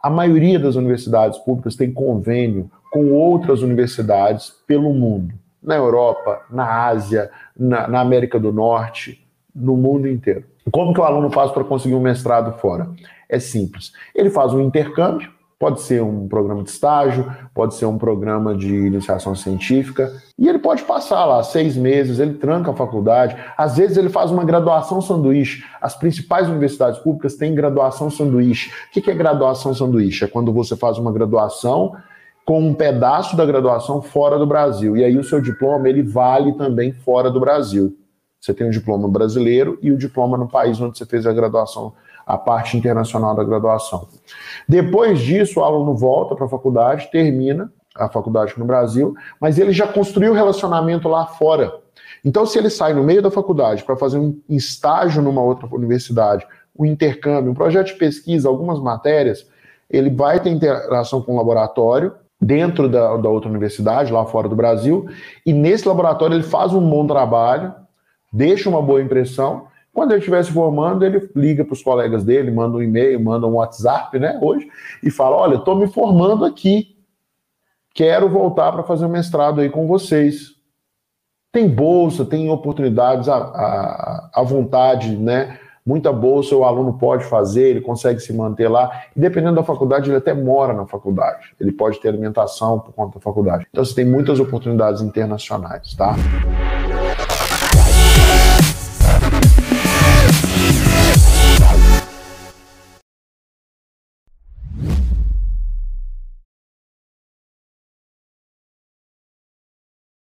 A maioria das universidades públicas tem convênio com outras universidades pelo mundo, na Europa, na Ásia, na, na América do Norte, no mundo inteiro. Como que o aluno faz para conseguir um mestrado fora? É simples. Ele faz um intercâmbio, pode ser um programa de estágio, pode ser um programa de iniciação científica, e ele pode passar lá seis meses, ele tranca a faculdade, às vezes ele faz uma graduação sanduíche. As principais universidades públicas têm graduação sanduíche. O que é graduação sanduíche? É quando você faz uma graduação com um pedaço da graduação fora do Brasil, e aí o seu diploma ele vale também fora do Brasil. Você tem o diploma brasileiro e o diploma no país onde você fez a graduação a parte internacional da graduação. Depois disso, o aluno volta para a faculdade, termina a faculdade no Brasil, mas ele já construiu relacionamento lá fora. Então, se ele sai no meio da faculdade para fazer um estágio numa outra universidade, um intercâmbio, um projeto de pesquisa, algumas matérias, ele vai ter interação com o laboratório dentro da, da outra universidade, lá fora do Brasil, e nesse laboratório ele faz um bom trabalho, deixa uma boa impressão, quando ele estiver se formando, ele liga para os colegas dele, manda um e-mail, manda um WhatsApp, né, hoje, e fala: Olha, estou me formando aqui, quero voltar para fazer o mestrado aí com vocês. Tem bolsa, tem oportunidades à, à, vontade, né? Muita bolsa o aluno pode fazer, ele consegue se manter lá. E dependendo da faculdade, ele até mora na faculdade. Ele pode ter alimentação por conta da faculdade. Então, você tem muitas oportunidades internacionais, tá?